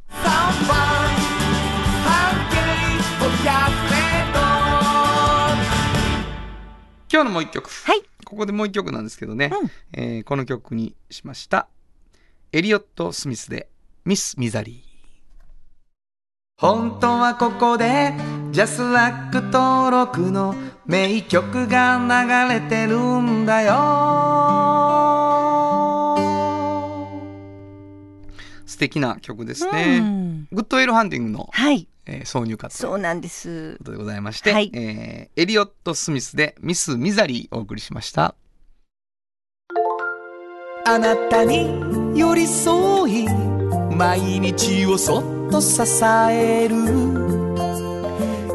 今日のもう一曲。はい。ここでもう一曲なんですけどね、うん。えーこの曲にしました。エリオット・スミスでミス・ミザリー。本当はここでジャスラック登録の名曲が流れてるんだよ。素敵な曲ですね、ん。グッドウェルハンティングの、はい。えー挿入歌そうなんですことでございまして、はいえーエリオット・スミスでミス・ミザリーお送りしました。あなたに寄り添い毎日をそっと支える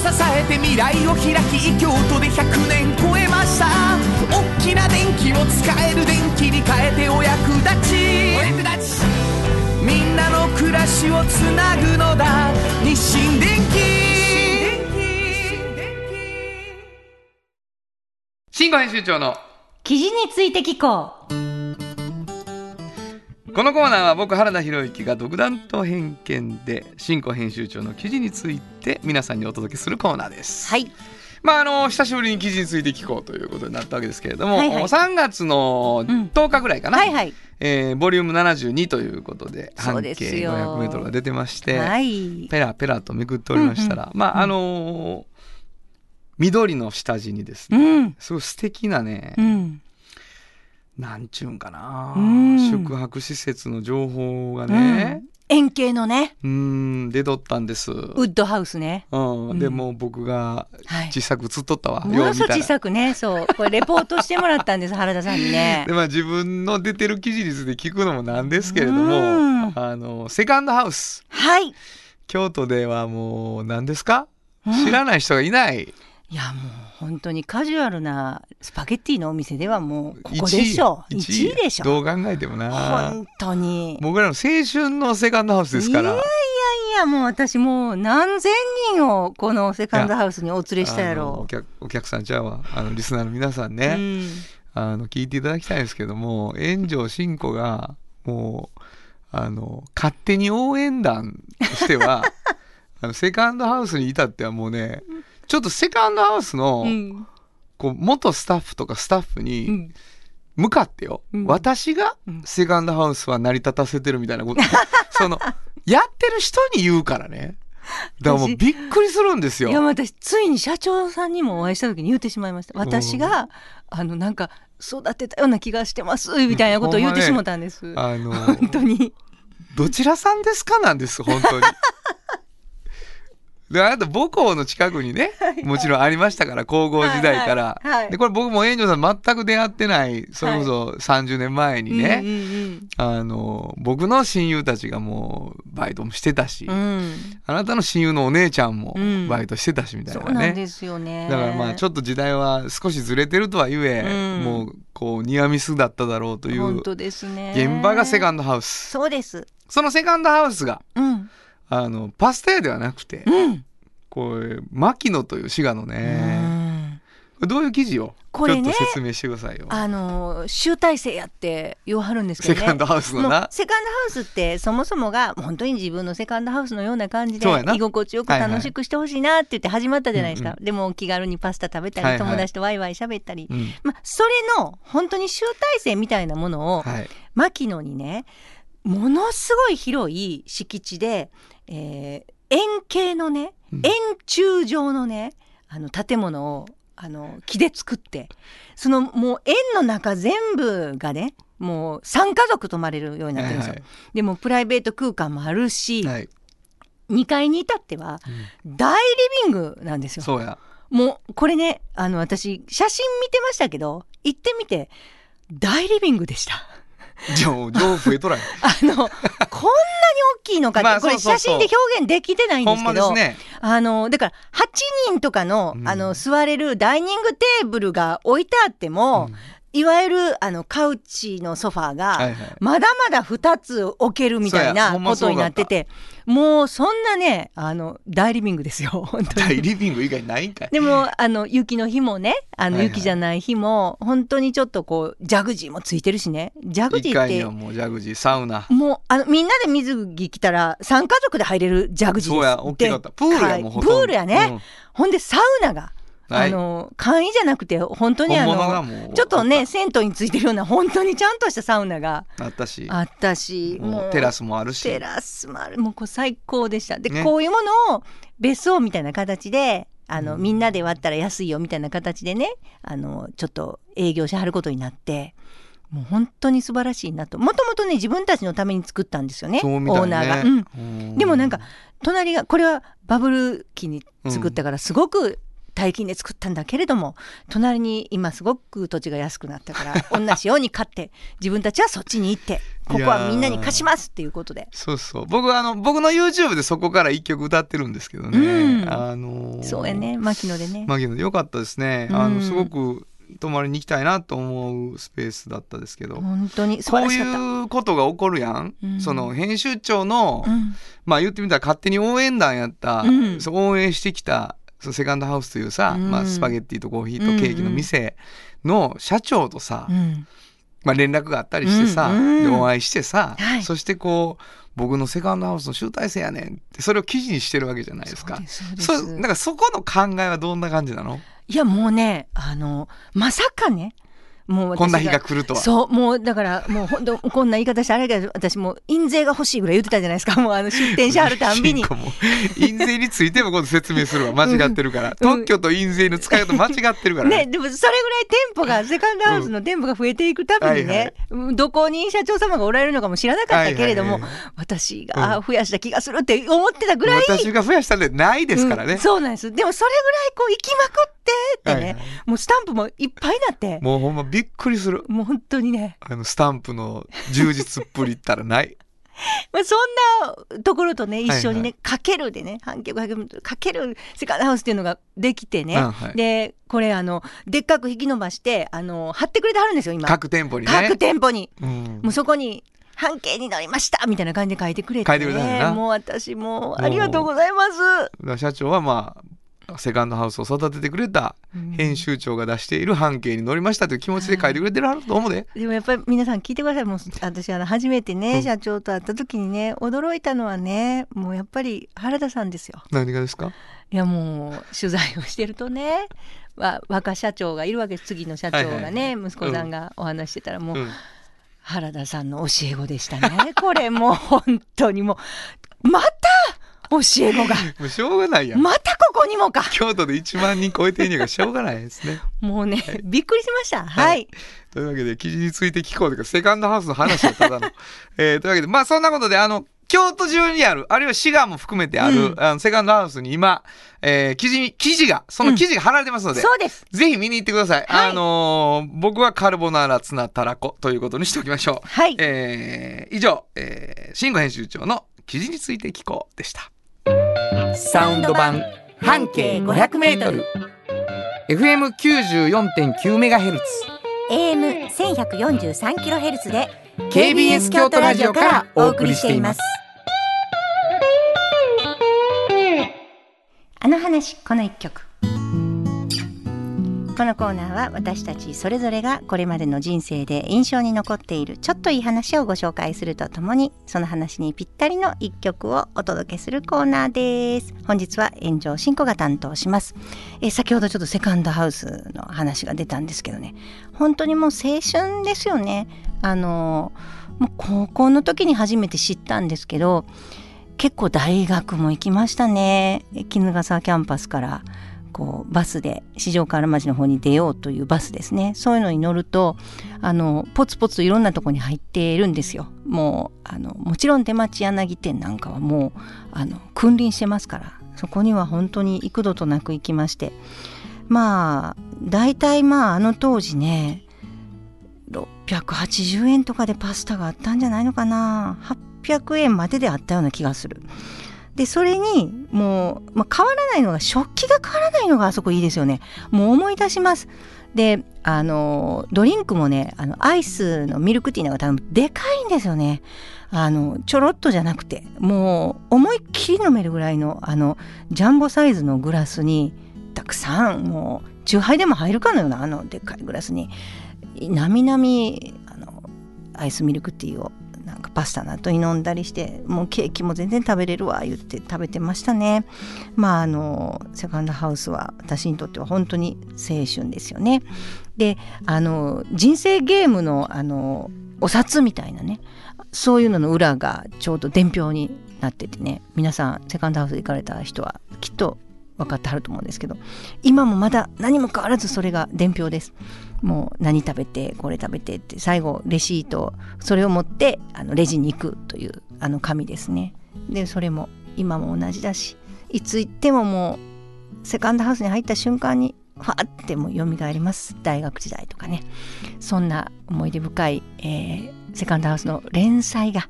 支えて未来を開き京都で100年超えました。大きな電気を使える電気に変えてお役立ち。お役立ち。みんなの暮らしをつなぐのだ。日清電新語編集長の。記事について聞こうこのコーナーは僕原田博之が独断と偏見で新語編集長の記事について皆さんにお届けするコーナーです。はい。まああの久しぶりに記事について聞こうということになったわけですけれども、はい。はい3月の10日ぐらいかな、はいはい。えーボリューム72ということで半径ですよ 500m が出てまして、はい。ペラペラとめくっておりましたら、まああのー緑の下地にですうね、ん。すごい素敵なね、うんなんちゅうんかな、うん。宿泊施設の情報がね、円形のね。うん、出とったんです。ウッドハウスね。うん、うん。でも僕がはい。小さく映っとったわ、ものすごい小よう見たら。さくね。そう。これレポートしてもらったんです原田さんにね。<laughs> でまあ自分の出てる記事について聞くのもなんですけれども、うん。あのセカンドハウス。はい。京都ではもう何ですか、うん。知らない人がいないいやもう本当にカジュアルなスパゲッティのお店ではもうここでしょ1 1位でしょどう考えてもな。本当に。僕らの青春のセカンドハウスですから。いやいやもう私もう何千人をこのセカンドハウスにお連れしたやろ客お客さんちゃうわあのリスナーの皆さんう、ね、うん。あの聞いていただきたいんですけども炎上真子がもうあの勝手に応援団としてはあのセカンドハウスに至ってはもうねちょっとセカンドハウスの、うん。こう元スタッフとかスタッフうにん。向かってよ、うん。私がうん。セカンドハウスは成り立たせてるみたいなこと。<laughs> そのやってる人に言うからね。だからもうびっくりするんですよ。いや私ついに社長さんにもお会いした時に言ってしまいました。私があのなんか育てたような気がしてますみたいなことを言ってしもたんです、あの本当に。どちらさんですか？なんです本当に <laughs> であなた母校の近くにね、もちろんありましたから高校時代から、はいはいはいでこれ僕も炎上さん全く出会ってないそれこそ30年前にね、うんうんあの僕の親友たちがもうバイトもしてたし、うん。うんあなたの親友のお姉ちゃんもうん。バイトしてたしみたいなそうなんね、ですよね。だからまあちょっと時代は少しずれてるとはゆえ、うん。もうこうニアミスだっただろうという本当ですね。現場がセカンドハウス。そうです。そのセカンドハウスがうんあのパスタ屋ではなくて、うん。これ牧野という滋賀のうね、ん。これどういう記事をこれねちょっと説明してくださいよ。あの集大成やって言わはるんですけどね。セカンドハウスのな。セカンドハウスってそもそもが本当に自分のセカンドハウスのような感じで居心地よく楽しくしてほしいなって言って始まったじゃないですか、うんでも気軽にパスタ食べたり、はいはい。友達とワイワイ喋ったり、うん。まあ、それの本当に集大成みたいなものを、はい。牧野にねものすごい広い敷地で、えー円形のねうん円柱状のねあの建物をあの木で作ってそのもう円の中全部がねもう3家族泊まれるようになってるんですよ。はいでもプライベート空間もあるし、はいはい2階に至っては大リビングなんですよ。そうやもうこれねあの私写真見てましたけど行ってみて大リビングでした。<laughs> 情情増えとらんあのこんなに大きいのかって、まあこれ写真で表現できてないんですけど、ね。あのだから8人とかの,、うん。あの座れるダイニングテーブルが置いてあっても、うんいわゆるあのカウチのソファーが、まだまだ2つ置けるみたいなことになっててもうそんなねあの大リビングですよ <laughs> 本当に。大リビング以外ないんかい。でもあの雪の日もねあの雪じゃない日も本当にちょっとこうジャグジーもついてるしね。ジャグジ1ーってもうジャグジー。サウナ。もうあのみんなで水着来たら3家族で入れるジャグジーですそうや大きかった。プールやもプールやね、ほんでサウナが、はい。あの簡易じゃなくて本当にあのちょっとね銭湯についてるような本当にちゃんとしたサウナがあったし。あったしもうテラスもあるし。テラスもある。もうこう最高でした。で、ね。こういうものを別荘みたいな形であの、うん。みんなで割ったら安いよみたいな形でねあのちょっと営業しはることになってもう本当に素晴らしいなと。もともとね自分たちのために作ったんですよねね。オーナーが。うん。うん。でもなんか隣がこれはバブル期に作ったからすごく大金で作ったんだけれども隣に今すごく土地が安くなったから <laughs> 同じように買って自分たちはそっちに行ってここはみんなに貸しますっていうことで。そうそう。僕はあの僕の YouTube でそこから一曲歌ってるんですけどね、うん。あのーそうやね。牧野でね。牧野でよかったですね、うん。あのすごく泊まりに行きたいなと思うスペースだったですけど、本当に。素こう。いうことが起こるやん、うん。その編集長の、うん。まあ言ってみたら勝手に応援団やった、応援してきたそのセカンドハウスというさ、うん。まあ、スパゲッティとコーヒーとケーキの店の社長とさ、うん。まあ、連絡があったりしてさ、うん。お会いしてさ、はい。そしてこう僕のセカンドハウスの集大成やねんってそれを記事にしてるわけじゃないですか。そうなんかそこの考えはどんな感じなの？いやもうねあのまさかねもう私こんな日が来るとは。そうもうだからもう本当こんな言い方してあれだけど私もう印税が欲しいぐらい言ってたじゃないですか。もうあの出店しはるたんびに。印税についても今度説明するわ。間違ってるから、特許と印税の使い方間違ってるからね、<laughs> でもそれぐらい店舗がセカンドハウスの店舗が増えていくたびにね、うんどこに社長様がおられるのかも知らなかったけれども、はいはいはい。私が増やした気がするって思ってたぐらい、私が増やしたんでないですからね。うん。そうなんです。でもそれぐらいこう行きまくってってね、はいはい。もうスタンプもいっぱいになって。もうほんまびっくりする。もう本当にね、あのスタンプの充実っぷりったらない？<laughs> まあ、そんなところとね一緒にね、はいかけるでね半径 500m かけるセカンドハウスっていうのができてね、でこれあのでっかく引き伸ばしてあの貼ってくれてはるんですよ今各店舗にね。各店舗に。うんもうそこに半径に乗りましたみたいな感じで書いてくれて、書いてくれたんやなもう私もうありがとうございます。社長はまあセカンドハウスを育ててくれた編集長が出している半径に乗りましたという気持ちで書いてくれてるはると思うで。でもやっぱり皆さん聞いてください。もう私あの初めてね、うん社長と会った時にね驚いたのはねもうやっぱり原田さんですよ。何がですか？いやもう取材をしてるとねわ若社長がいるわけです。次の社長がね、はいはいはい。息子さんがお話してたらもう、うん。原田さんの教え子でしたね。これもう本当にもうまた教え子が <laughs> もうしょうがないやん。またここにもか京都で1万人超えているのがしょうがないですね。もうね、びっくりしました。はい。というわけで記事について聞こうというかセカンドハウスの話をただの。<laughs> えーというわけでまあそんなことであの京都中にある、あるいは滋賀も含めてある、うんあのセカンドハウスに今、えー記事に、記事が、その記事が貼られてますので、そうです。ぜひ見に行ってください。はいあのー僕はカルボナーラツナたらこということにしておきましょう。はい。えー以上、えー、慎吾編集長の記事について聞こうでした。サウンド版半径500メートル。FM94.9 メガヘルツ。AM 1143キロヘルツで KBS 京都ラジオからお送りしています。あの話この一曲このコーナーは私たちそれぞれがこれまでの人生で印象に残っているちょっといい話をご紹介するとともにその話にぴったりの一曲をお届けするコーナーです。本日は炎上進行が担当します。え先ほどちょっとセカンドハウスの話が出たんですけどね。本当にもう青春ですよね。あのもう高校の時に初めて知ったんですけど結構大学も行きましたね。衣笠キャンパスから。こうバスで四条河原町の方に出ようというバスですね。そういうのに乗るとあのポツポツといろんなとこに入っているんですよ。もうあのもちろん出町柳店なんかはもうあの君臨してますから。そこには本当に幾度となく行きまして。まあ大体まああの当時ね680円とかでパスタがあったんじゃないのかな。800円までであったような気がする。でそれにもう、まあ、変わらないのが食器が変わらないのがあそこいいですよね。もう思い出します。であのドリンクもねあのアイスのミルクティーなんか多分でかいんですよね。あのちょろっとじゃなくてもう思いっきり飲めるぐらいのあのジャンボサイズのグラスにたくさんもうチューハイでも入るかのようなあのでっかいグラスになみなみあのアイスミルクティーをなんかパスタの後に飲んだりしてもうケーキも全然食べれるわ言って食べてましたね。まああのセカンドハウスは私にとっては本当に青春ですよね。であの人生ゲームのあのお札みたいなねそういうのの裏がちょうど伝票になっててね皆さんセカンドハウス行かれた人はきっと分かってはると思うんですけど今もまだ何も変わらずそれが伝票です。もう何食べてこれ食べてって最後レシートそれを持ってあのレジに行くというあの紙ですね。でそれも今も同じだしいつ行ってももうセカンドハウスに入った瞬間にファーってもう蘇ります。大学時代とかね。そんな思い出深い、えーセカンドハウスの連載が、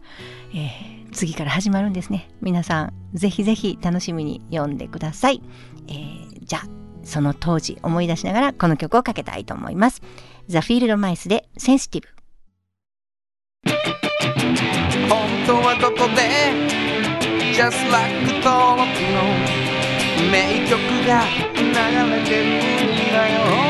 えー次から始まるんですね。皆さんぜひぜひ楽しみに読んでください、えーじゃあその当時思い出しながらこの曲をかけたいと思います。ザ・フィールド・マイスでセンシティブ本当はどこで？Just like 登録の名曲が流れてるんだよ。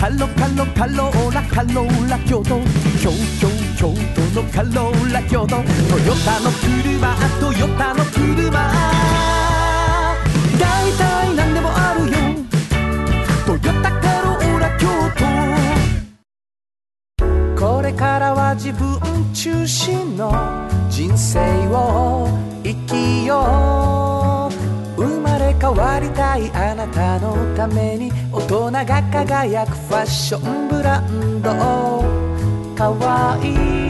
カロカロカローラカローラ京都京京京都のカローラ京都トヨタの車トヨタの車大体何でもあるよトヨタカローラ京都これからは自分中心の人生を生きよう変わりたいあなたのために大人が輝くファッションブランド。かわいい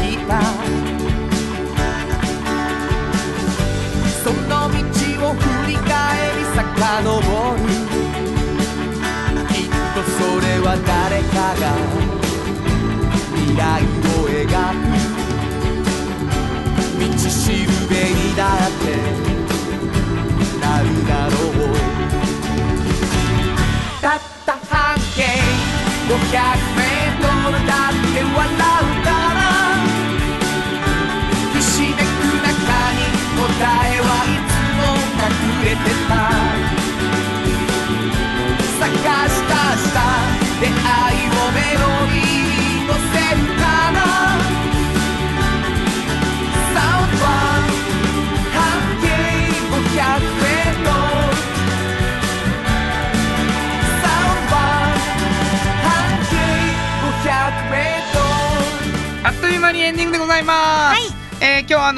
たその道を振り返り遡る。きっとそれは誰かが。未来を描く。道しるべにだって。なるだろう。たった半径500メートルだって笑隠れて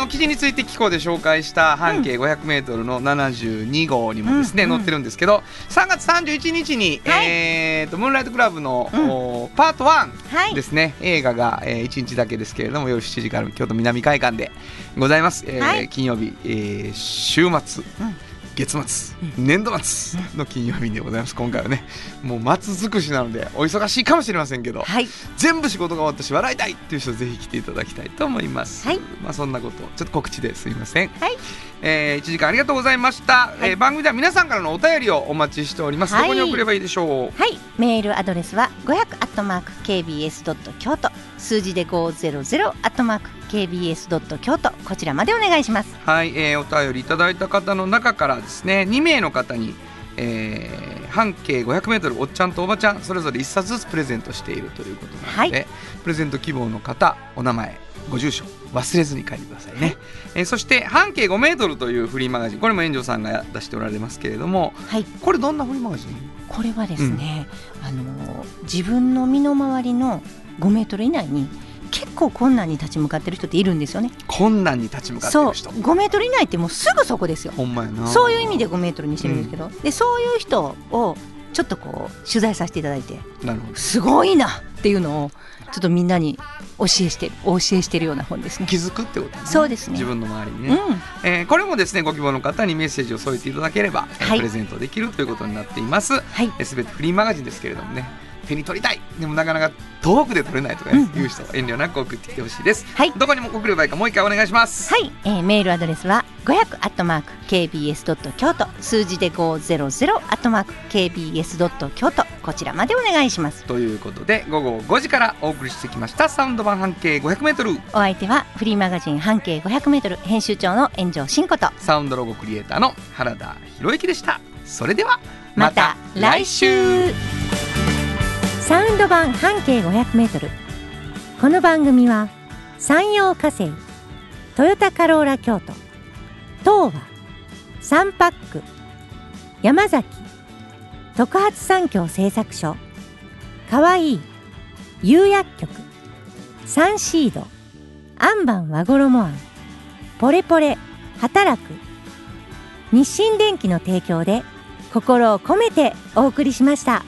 の記事について機構で紹介した半径 500m の72号にもですね、うん。うん。載ってるんですけど3月31日に、はい。えーとムーンライトクラブの、うん。おパート1はいですね、映画が、え1日だけですけれども夜7時から京都南会館でございます、えーはい。金曜日、えー週末、うん月末、年度末の金曜日でございます。今回はねもう松尽くしなのでお忙しいかもしれませんけど、はい。全部仕事が終わったし笑いたいっていう人ぜひ来ていただきたいと思います、はい。まあそんなことちょっと告知ですいません、はい。えー、1時間ありがとうございました、えー番組では皆さんからのお便りをお待ちしております、はい。どこに送ればいいでしょう？はい、メールアドレスは500アットマーク KBS ドット京都数字で500アットマーク KBS ドット京都。こちらまでお願いします。はい、えー、お便りいただいた方の中からですね2名の方に、えー半径 500m おっちゃんとおばちゃんそれぞれ1冊ずつプレゼントしているということなので、はい。プレゼント希望の方お名前ご住所忘れずに書いてくださいね、えーそして半径 5m というフリーマガジンこれも炎上さんが出しておられますけれどもはい、これどんなフリーマガジン？これはですね、あの自分の身の回りの5メートル以内に結構困難に立ち向かってる人っているんですよね。困難に立ち向かってそう、る人5メートル以内ってもうすぐそこですよ。ほんまやな。そういう意味で5メートルにしてるんですけど、でそういう人をちょっとこう取材させていただいてなるほど。すごいなっていうのをちょっとみんなに教えしてるお教えしてるような本ですね。気づくってことね。そうですね。自分の周りにね、うん、えーこれもですねご希望の方にメッセージを添えていただければ、えーはいプレゼントできるということになっています。はい、すべてフリーマガジンですけれどもね手に取りたい。でもなかなか遠くで取れないとかね、うんいう人は遠慮なく送ってきてほしいです。はい。どこにも送ればいいかもう一回お願いします。はい、えーメールアドレスは500アットマーク KBS ドット京都。数字で500アットマーク KBS ドット京都。こちらまでお願いします。ということで午後5時からお送りしてきましたサウンド版半径 500m お相手はフリーマガジン半径500メートル編集長の炎上真子と。サウンドロゴクリエイターの原田博之でした。それではまた来週サウンド版半径500メートルこの番組は山陽火星トヨタカローラ京都東和サンパック山崎特発産業製作所かわいい釉薬局サンシードアンバン和衣あんポレポレ働く日清電機の提供で心を込めてお送りしました。